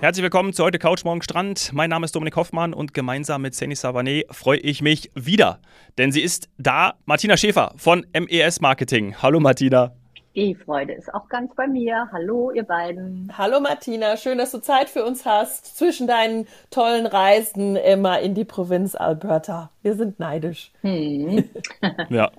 Herzlich willkommen zu heute Couch Morgen Strand. Mein Name ist Dominik Hoffmann und gemeinsam mit Seni Savané freue ich mich wieder, denn sie ist da, Martina Schäfer von MES Marketing. Hallo Martina. Die Freude ist auch ganz bei mir. Hallo, ihr beiden. Hallo Martina, schön, dass du Zeit für uns hast zwischen deinen tollen Reisen immer in die Provinz Alberta. Wir sind neidisch. Hm. ja.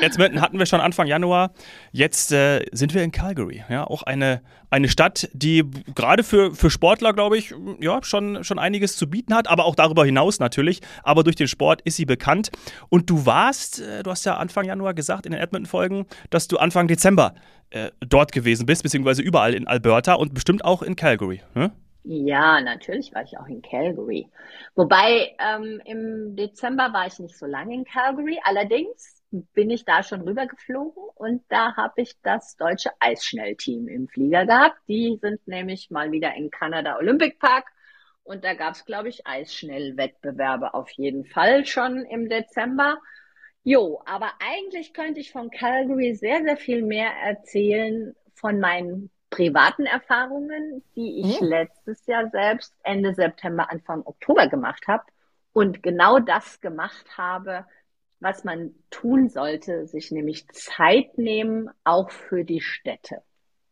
Edmonton hatten wir schon Anfang Januar. Jetzt äh, sind wir in Calgary. Ja, auch eine, eine Stadt, die gerade für, für Sportler, glaube ich, ja, schon, schon einiges zu bieten hat, aber auch darüber hinaus natürlich. Aber durch den Sport ist sie bekannt. Und du warst, äh, du hast ja Anfang Januar gesagt in den Edmonton-Folgen, dass du Anfang Dezember äh, dort gewesen bist, beziehungsweise überall in Alberta und bestimmt auch in Calgary. Ne? Ja, natürlich war ich auch in Calgary. Wobei ähm, im Dezember war ich nicht so lange in Calgary. Allerdings bin ich da schon rübergeflogen und da habe ich das deutsche Eisschnellteam im Flieger gehabt. Die sind nämlich mal wieder in Kanada Olympic Park und da gab es, glaube ich, Eisschnellwettbewerbe auf jeden Fall schon im Dezember. Jo, aber eigentlich könnte ich von Calgary sehr, sehr viel mehr erzählen von meinen privaten Erfahrungen, die ich mhm. letztes Jahr selbst Ende September, Anfang Oktober gemacht habe und genau das gemacht habe, was man tun sollte, sich nämlich Zeit nehmen, auch für die Städte.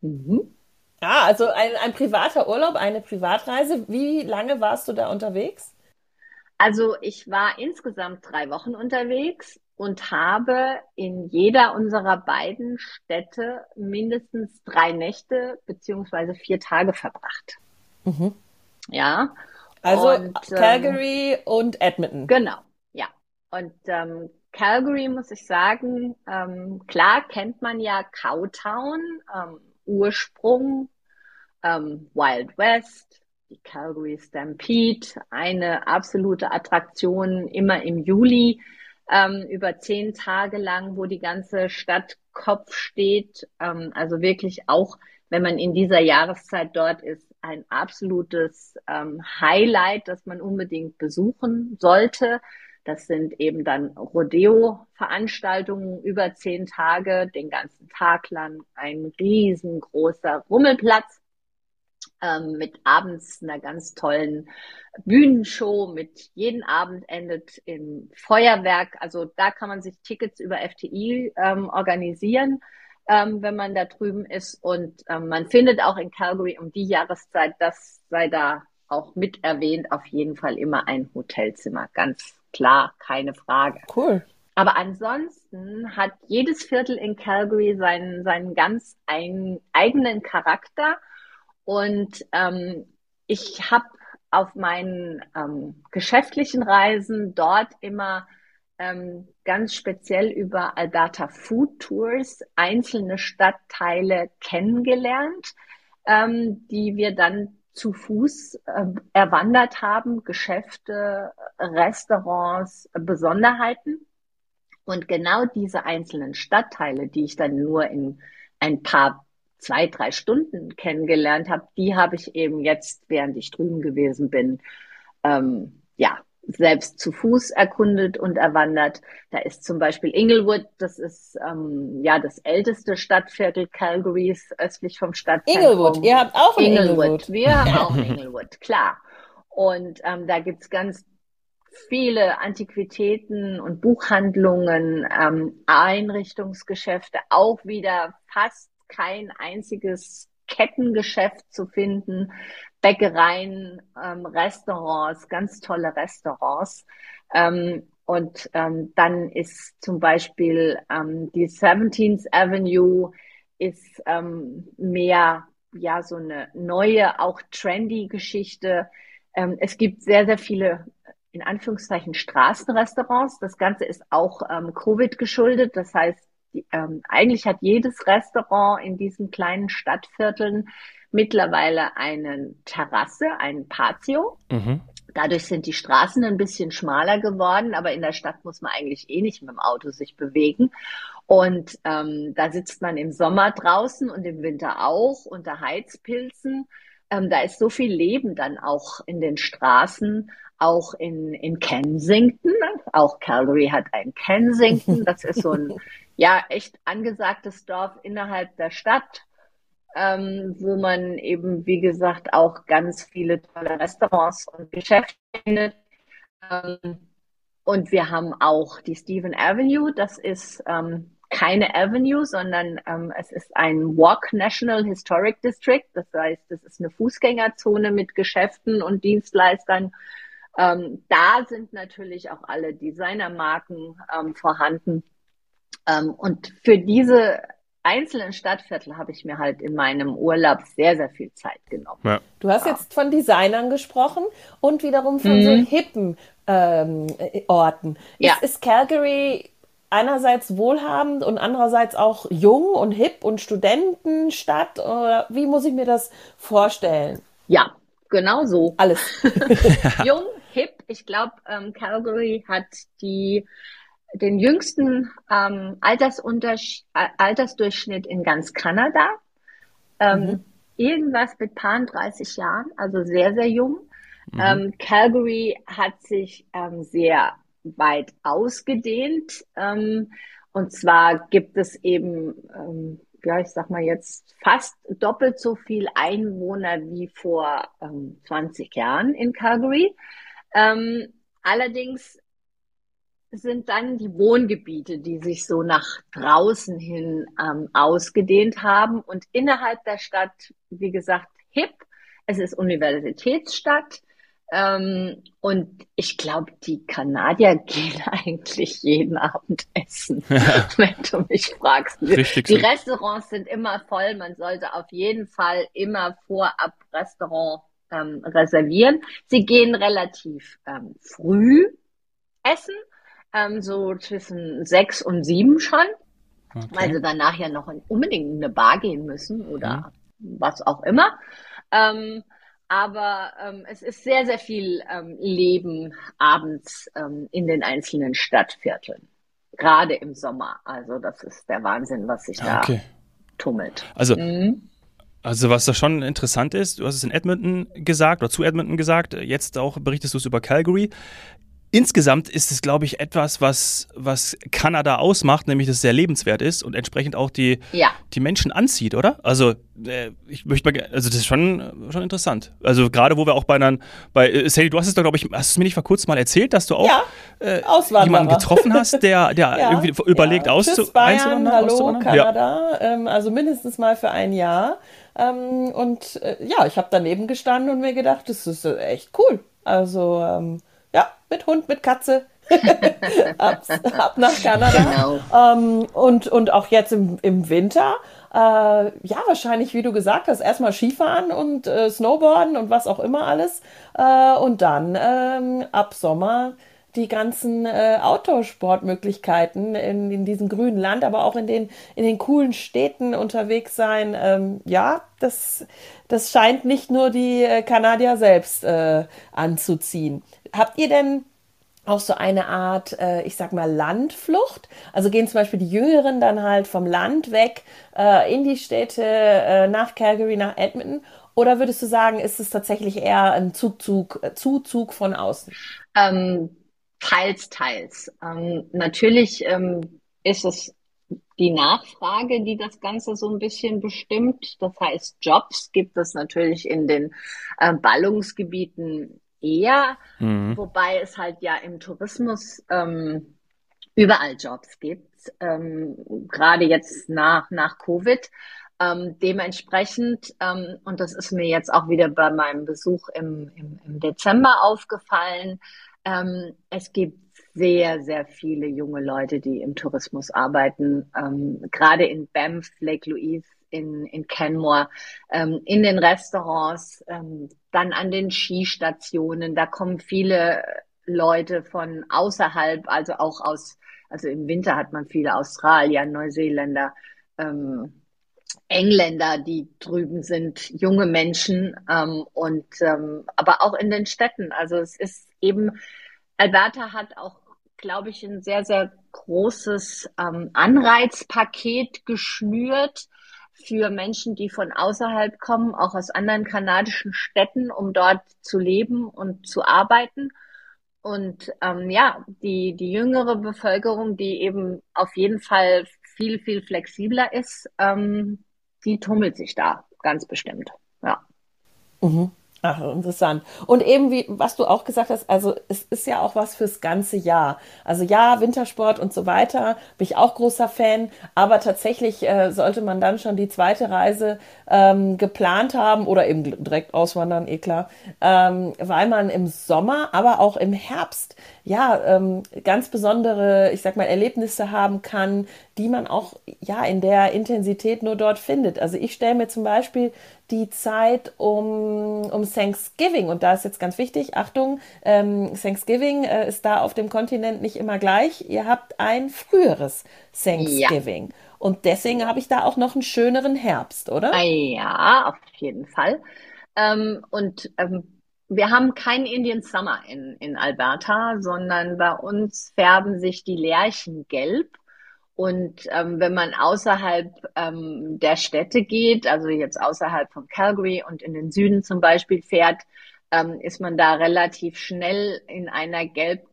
Mhm. Ah, also ein, ein privater Urlaub, eine Privatreise. Wie lange warst du da unterwegs? Also ich war insgesamt drei Wochen unterwegs und habe in jeder unserer beiden Städte mindestens drei Nächte beziehungsweise vier Tage verbracht. Mhm. Ja. Also und, Calgary ähm, und Edmonton. Genau, ja. Und ähm, Calgary muss ich sagen, ähm, klar kennt man ja Cowtown, ähm, Ursprung, ähm, Wild West, die Calgary Stampede, eine absolute Attraktion immer im Juli, ähm, über zehn Tage lang, wo die ganze Stadt Kopf steht. Ähm, also wirklich auch, wenn man in dieser Jahreszeit dort ist, ein absolutes ähm, Highlight, das man unbedingt besuchen sollte. Das sind eben dann Rodeo-Veranstaltungen über zehn Tage, den ganzen Tag lang, ein riesengroßer Rummelplatz ähm, mit abends einer ganz tollen Bühnenshow mit jeden Abend endet im Feuerwerk. Also da kann man sich Tickets über FTI ähm, organisieren, ähm, wenn man da drüben ist. Und ähm, man findet auch in Calgary um die Jahreszeit, das sei da auch mit erwähnt, auf jeden Fall immer ein Hotelzimmer. Ganz klar, keine Frage. Cool. Aber ansonsten hat jedes Viertel in Calgary seinen, seinen ganz eigenen Charakter. Und ähm, ich habe auf meinen ähm, geschäftlichen Reisen dort immer ähm, ganz speziell über Alberta Food Tours einzelne Stadtteile kennengelernt, ähm, die wir dann zu Fuß äh, erwandert haben, Geschäfte, Restaurants, Besonderheiten. Und genau diese einzelnen Stadtteile, die ich dann nur in ein paar, zwei, drei Stunden kennengelernt habe, die habe ich eben jetzt, während ich drüben gewesen bin, ähm, ja, selbst zu Fuß erkundet und erwandert. Da ist zum Beispiel Inglewood, das ist ähm, ja das älteste Stadtviertel Calgarys östlich vom Stadtzentrum. Inglewood, ihr habt auch Inglewood. Inglewood. Wir haben auch Inglewood, klar. Und ähm, da gibt's ganz viele Antiquitäten und Buchhandlungen, ähm, Einrichtungsgeschäfte, auch wieder fast kein einziges Kettengeschäft zu finden. Bäckereien, ähm, Restaurants, ganz tolle Restaurants. Ähm, und ähm, dann ist zum Beispiel ähm, die 17th Avenue ist ähm, mehr ja so eine neue, auch trendy Geschichte. Ähm, es gibt sehr, sehr viele in Anführungszeichen Straßenrestaurants. Das Ganze ist auch ähm, Covid geschuldet. Das heißt, ähm, eigentlich hat jedes Restaurant in diesen kleinen Stadtvierteln mittlerweile eine Terrasse, ein Patio. Mhm. Dadurch sind die Straßen ein bisschen schmaler geworden, aber in der Stadt muss man eigentlich eh nicht mit dem Auto sich bewegen. Und ähm, da sitzt man im Sommer draußen und im Winter auch unter Heizpilzen. Ähm, da ist so viel Leben dann auch in den Straßen, auch in, in Kensington. Auch Calgary hat ein Kensington. Das ist so ein ja echt angesagtes Dorf innerhalb der Stadt ähm, wo man eben, wie gesagt, auch ganz viele tolle Restaurants und Geschäfte findet. Ähm, und wir haben auch die Stephen Avenue. Das ist ähm, keine Avenue, sondern ähm, es ist ein Walk National Historic District. Das heißt, es ist eine Fußgängerzone mit Geschäften und Dienstleistern. Ähm, da sind natürlich auch alle Designermarken ähm, vorhanden. Ähm, und für diese einzelnen Stadtviertel habe ich mir halt in meinem Urlaub sehr, sehr viel Zeit genommen. Ja. Du hast ja. jetzt von Designern gesprochen und wiederum von mhm. so hippen ähm, Orten. Ja. Ist, ist Calgary einerseits wohlhabend und andererseits auch jung und hip und Studentenstadt? Oder wie muss ich mir das vorstellen? Ja, genau so. Alles. jung, hip. Ich glaube, ähm, Calgary hat die den jüngsten ähm, Altersdurchschnitt in ganz Kanada. Ähm, mhm. Irgendwas mit paar 30 Jahren, also sehr, sehr jung. Mhm. Ähm, Calgary hat sich ähm, sehr weit ausgedehnt. Ähm, und zwar gibt es eben, ähm, ja, ich sag mal jetzt fast doppelt so viel Einwohner wie vor 20 Jahren in Calgary. allerdings sind dann die Wohngebiete, die sich so nach draußen hin ähm, ausgedehnt haben und innerhalb der Stadt, wie gesagt, hip. Es ist Universitätsstadt. Ähm, und ich glaube, die Kanadier gehen eigentlich jeden Abend essen, ja. wenn du mich fragst. Richtig die so. Restaurants sind immer voll. Man sollte auf jeden Fall immer vorab Restaurant ähm, reservieren. Sie gehen relativ ähm, früh essen ähm, so zwischen sechs und sieben schon, okay. weil sie dann nachher noch in, unbedingt in eine Bar gehen müssen oder mhm. was auch immer. Ähm, aber ähm, es ist sehr, sehr viel ähm, Leben abends ähm, in den einzelnen Stadtvierteln. Gerade im Sommer. Also das ist der Wahnsinn, was sich da okay. tummelt. Also mhm. Also was da schon interessant ist, du hast es in Edmonton gesagt oder zu Edmonton gesagt, jetzt auch berichtest du es über Calgary. Insgesamt ist es, glaube ich, etwas, was, was Kanada ausmacht, nämlich dass es sehr lebenswert ist und entsprechend auch die, ja. die Menschen anzieht, oder? Also, äh, ich möchte mal, also das ist schon, schon interessant. Also gerade wo wir auch bei einer, bei, äh, Sally, du hast es doch, glaube ich, hast du es mir nicht vor kurzem mal erzählt, dass du auch ja, äh, jemanden getroffen hast, der, der ja, irgendwie überlegt ja. auszu Tschüss Bayern, Hallo Kanada, ähm, also mindestens mal für ein Jahr. Ähm, und äh, ja, ich habe daneben gestanden und mir gedacht, das ist äh, echt cool. Also ähm, mit Hund, mit Katze. ab, ab, nach Kanada. Genau. Ähm, und, und auch jetzt im, im Winter. Äh, ja, wahrscheinlich, wie du gesagt hast, erstmal Skifahren und äh, Snowboarden und was auch immer alles. Äh, und dann ähm, ab Sommer die ganzen äh, Outdoor-Sportmöglichkeiten in, in diesem grünen Land, aber auch in den, in den coolen Städten unterwegs sein. Ähm, ja, das, das scheint nicht nur die äh, Kanadier selbst äh, anzuziehen. Habt ihr denn auch so eine Art, äh, ich sag mal, Landflucht? Also gehen zum Beispiel die Jüngeren dann halt vom Land weg äh, in die Städte, äh, nach Calgary, nach Edmonton? Oder würdest du sagen, ist es tatsächlich eher ein Zugzug, äh, Zuzug von außen? Ähm, teils, teils. Ähm, natürlich ähm, ist es die Nachfrage, die das Ganze so ein bisschen bestimmt. Das heißt, Jobs gibt es natürlich in den äh, Ballungsgebieten eher, mhm. wobei es halt ja im Tourismus ähm, überall Jobs gibt, ähm, gerade jetzt nach, nach Covid. Ähm, dementsprechend, ähm, und das ist mir jetzt auch wieder bei meinem Besuch im, im, im Dezember aufgefallen, ähm, es gibt sehr, sehr viele junge Leute, die im Tourismus arbeiten, ähm, gerade in Banff, Lake Louise, in, in Canmore, ähm, in den Restaurants, ähm, dann an den Skistationen. Da kommen viele Leute von außerhalb, also auch aus, also im Winter hat man viele Australier, Neuseeländer, ähm, Engländer, die drüben sind, junge Menschen ähm, und ähm, aber auch in den Städten. Also es ist eben, Alberta hat auch, glaube ich, ein sehr, sehr großes ähm, Anreizpaket geschnürt für Menschen, die von außerhalb kommen, auch aus anderen kanadischen Städten, um dort zu leben und zu arbeiten. Und ähm, ja, die, die jüngere Bevölkerung, die eben auf jeden Fall viel, viel flexibler ist, ähm, die tummelt sich da ganz bestimmt. Ja. Mhm. Ach, interessant. Und eben wie, was du auch gesagt hast, also es ist ja auch was fürs ganze Jahr. Also ja, Wintersport und so weiter, bin ich auch großer Fan, aber tatsächlich äh, sollte man dann schon die zweite Reise ähm, geplant haben oder eben direkt auswandern, eh klar, ähm, weil man im Sommer, aber auch im Herbst ja ähm, ganz besondere, ich sag mal, Erlebnisse haben kann, die man auch ja in der Intensität nur dort findet. Also ich stelle mir zum Beispiel die Zeit um, um Thanksgiving. Und da ist jetzt ganz wichtig, Achtung, ähm, Thanksgiving äh, ist da auf dem Kontinent nicht immer gleich. Ihr habt ein früheres Thanksgiving. Ja. Und deswegen habe ich da auch noch einen schöneren Herbst, oder? Ah, ja, auf jeden Fall. Ähm, und ähm, wir haben keinen Indian Summer in, in Alberta, sondern bei uns färben sich die Lärchen gelb und ähm, wenn man außerhalb ähm, der Städte geht, also jetzt außerhalb von Calgary und in den Süden zum Beispiel fährt, ähm, ist man da relativ schnell in einer gelb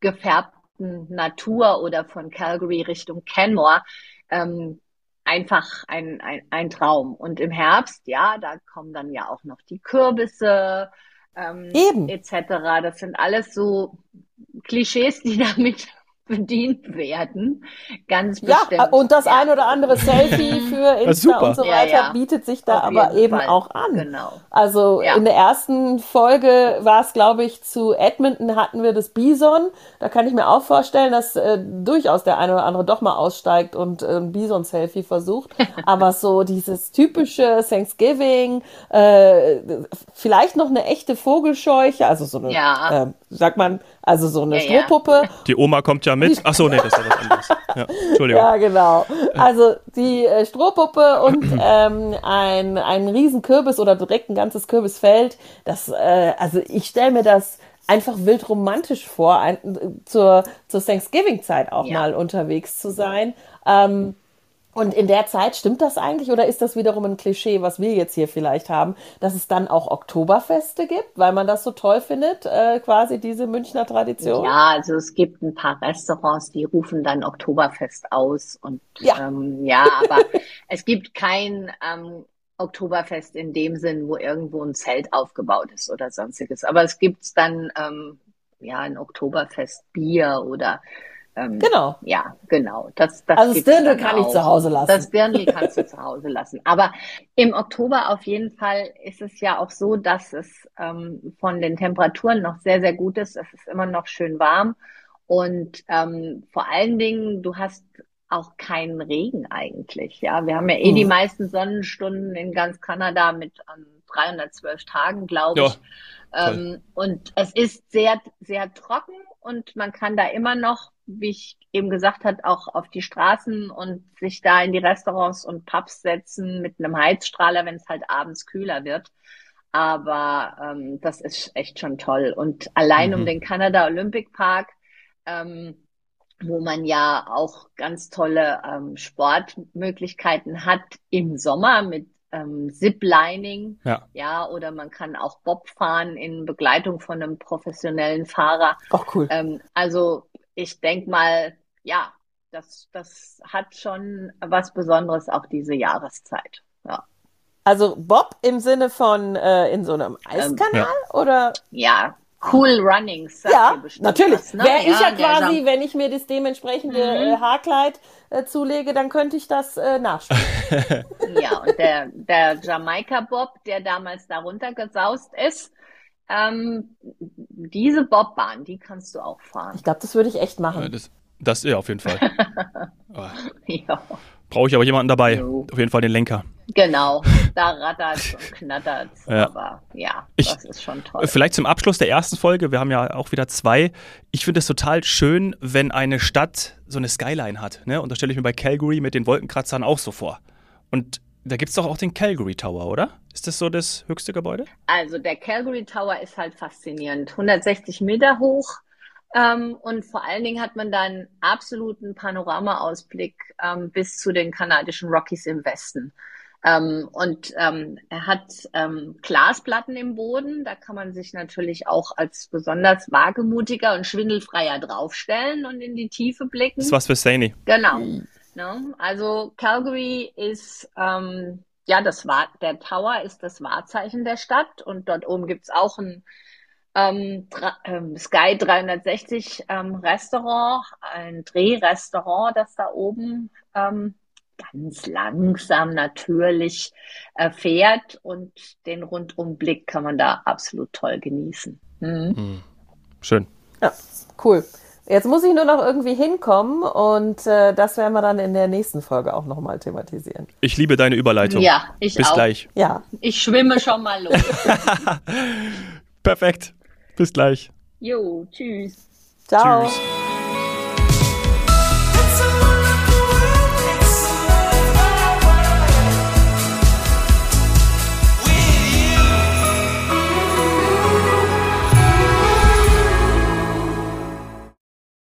gefärbten Natur oder von Calgary Richtung Canmore ähm, einfach ein, ein, ein Traum. Und im Herbst, ja, da kommen dann ja auch noch die Kürbisse ähm, Eben. etc. Das sind alles so Klischees, die damit bedient werden. Ganz bestimmt. Ja, und das ja. ein oder andere Selfie für Insta und so weiter ja, ja. bietet sich da Auf aber eben Fall. auch an. Genau. Also in der ersten Folge war es, glaube ich, zu Edmonton hatten wir das Bison. Da kann ich mir auch vorstellen, dass äh, durchaus der eine oder andere doch mal aussteigt und äh, ein Bison-Selfie versucht. aber so dieses typische Thanksgiving, äh, vielleicht noch eine echte Vogelscheuche, also so eine, äh, sagt man, also so eine Strohpuppe. Die Oma kommt ja mit. Ach so, nee, das ist ja was anderes. Ja, Entschuldigung. Ja, genau. Also die äh, Strohpuppe und ähm, ein, ein Riesenkürbis oder direkt ein ganzes Kürbisfeld. Das, äh, also ich stelle mir das einfach wild romantisch vor, ein, zur, zur Thanksgiving-Zeit auch ja. mal unterwegs zu sein. Ähm, und in der Zeit stimmt das eigentlich oder ist das wiederum ein Klischee, was wir jetzt hier vielleicht haben, dass es dann auch Oktoberfeste gibt, weil man das so toll findet, äh, quasi diese Münchner Tradition? Ja, also es gibt ein paar Restaurants, die rufen dann Oktoberfest aus und ja, ähm, ja aber es gibt kein ähm, Oktoberfest in dem Sinn, wo irgendwo ein Zelt aufgebaut ist oder sonstiges. Aber es gibt dann ähm, ja ein Oktoberfest Bier oder ähm, genau. Ja, genau. Das, das also das Dirndl kann auch. ich zu Hause lassen. Das Dirndl kannst du zu Hause lassen. Aber im Oktober auf jeden Fall ist es ja auch so, dass es ähm, von den Temperaturen noch sehr, sehr gut ist. Es ist immer noch schön warm. Und ähm, vor allen Dingen, du hast auch keinen Regen eigentlich. Ja, wir haben ja eh hm. die meisten Sonnenstunden in ganz Kanada mit ähm, 312 Tagen, glaube ich. Ja, ähm, und es ist sehr, sehr trocken und man kann da immer noch wie ich eben gesagt hat, auch auf die Straßen und sich da in die Restaurants und Pubs setzen mit einem Heizstrahler, wenn es halt abends kühler wird. Aber ähm, das ist echt schon toll. Und allein mhm. um den Canada Olympic Park, ähm, wo man ja auch ganz tolle ähm, Sportmöglichkeiten hat im Sommer mit ähm, Ziplining, ja. ja, oder man kann auch Bob fahren in Begleitung von einem professionellen Fahrer. Auch cool. Ähm, also ich denke mal, ja, das, das hat schon was Besonderes auch diese Jahreszeit. Ja. Also Bob im Sinne von äh, in so einem Eiskanal ähm, ja. oder? Ja, Cool Runnings. Ja, natürlich. Was, ne? Wäre ich ja, quasi, wenn ich mir das dementsprechende mhm. äh, Haarkleid äh, zulege, dann könnte ich das äh, nachspielen. ja, und der, der Jamaika Bob, der damals da runtergesaust ist, ähm, diese Bobbahn, die kannst du auch fahren. Ich glaube, das würde ich echt machen. Ja, das, das ja, auf jeden Fall. ja. Brauche ich aber jemanden dabei. Jo. Auf jeden Fall den Lenker. Genau, da rattert und knattert. Ja. Aber ja, ich, das ist schon toll. Vielleicht zum Abschluss der ersten Folge, wir haben ja auch wieder zwei. Ich finde es total schön, wenn eine Stadt so eine Skyline hat. Ne? Und da stelle ich mir bei Calgary mit den Wolkenkratzern auch so vor. Und da gibt es doch auch den Calgary Tower, oder? Ist das so das höchste Gebäude? Also der Calgary Tower ist halt faszinierend. 160 Meter hoch. Ähm, und vor allen Dingen hat man da einen absoluten Panoramaausblick ähm, bis zu den kanadischen Rockies im Westen. Ähm, und ähm, er hat ähm, Glasplatten im Boden. Da kann man sich natürlich auch als besonders wagemutiger und schwindelfreier draufstellen und in die Tiefe blicken. Das ist was für Saini. Genau. Ne? Also Calgary ist ähm, ja das war der Tower ist das Wahrzeichen der Stadt und dort oben gibt's auch ein ähm, ähm, Sky 360 ähm, Restaurant, ein Drehrestaurant, das da oben ähm, ganz langsam natürlich äh, fährt und den Rundumblick kann man da absolut toll genießen. Mhm. Hm. Schön. Ja, cool. Jetzt muss ich nur noch irgendwie hinkommen und äh, das werden wir dann in der nächsten Folge auch nochmal thematisieren. Ich liebe deine Überleitung. Ja, ich Bis auch. gleich. Ja. Ich schwimme schon mal los. Perfekt. Bis gleich. jo, tschüss. Ciao. Tschüss.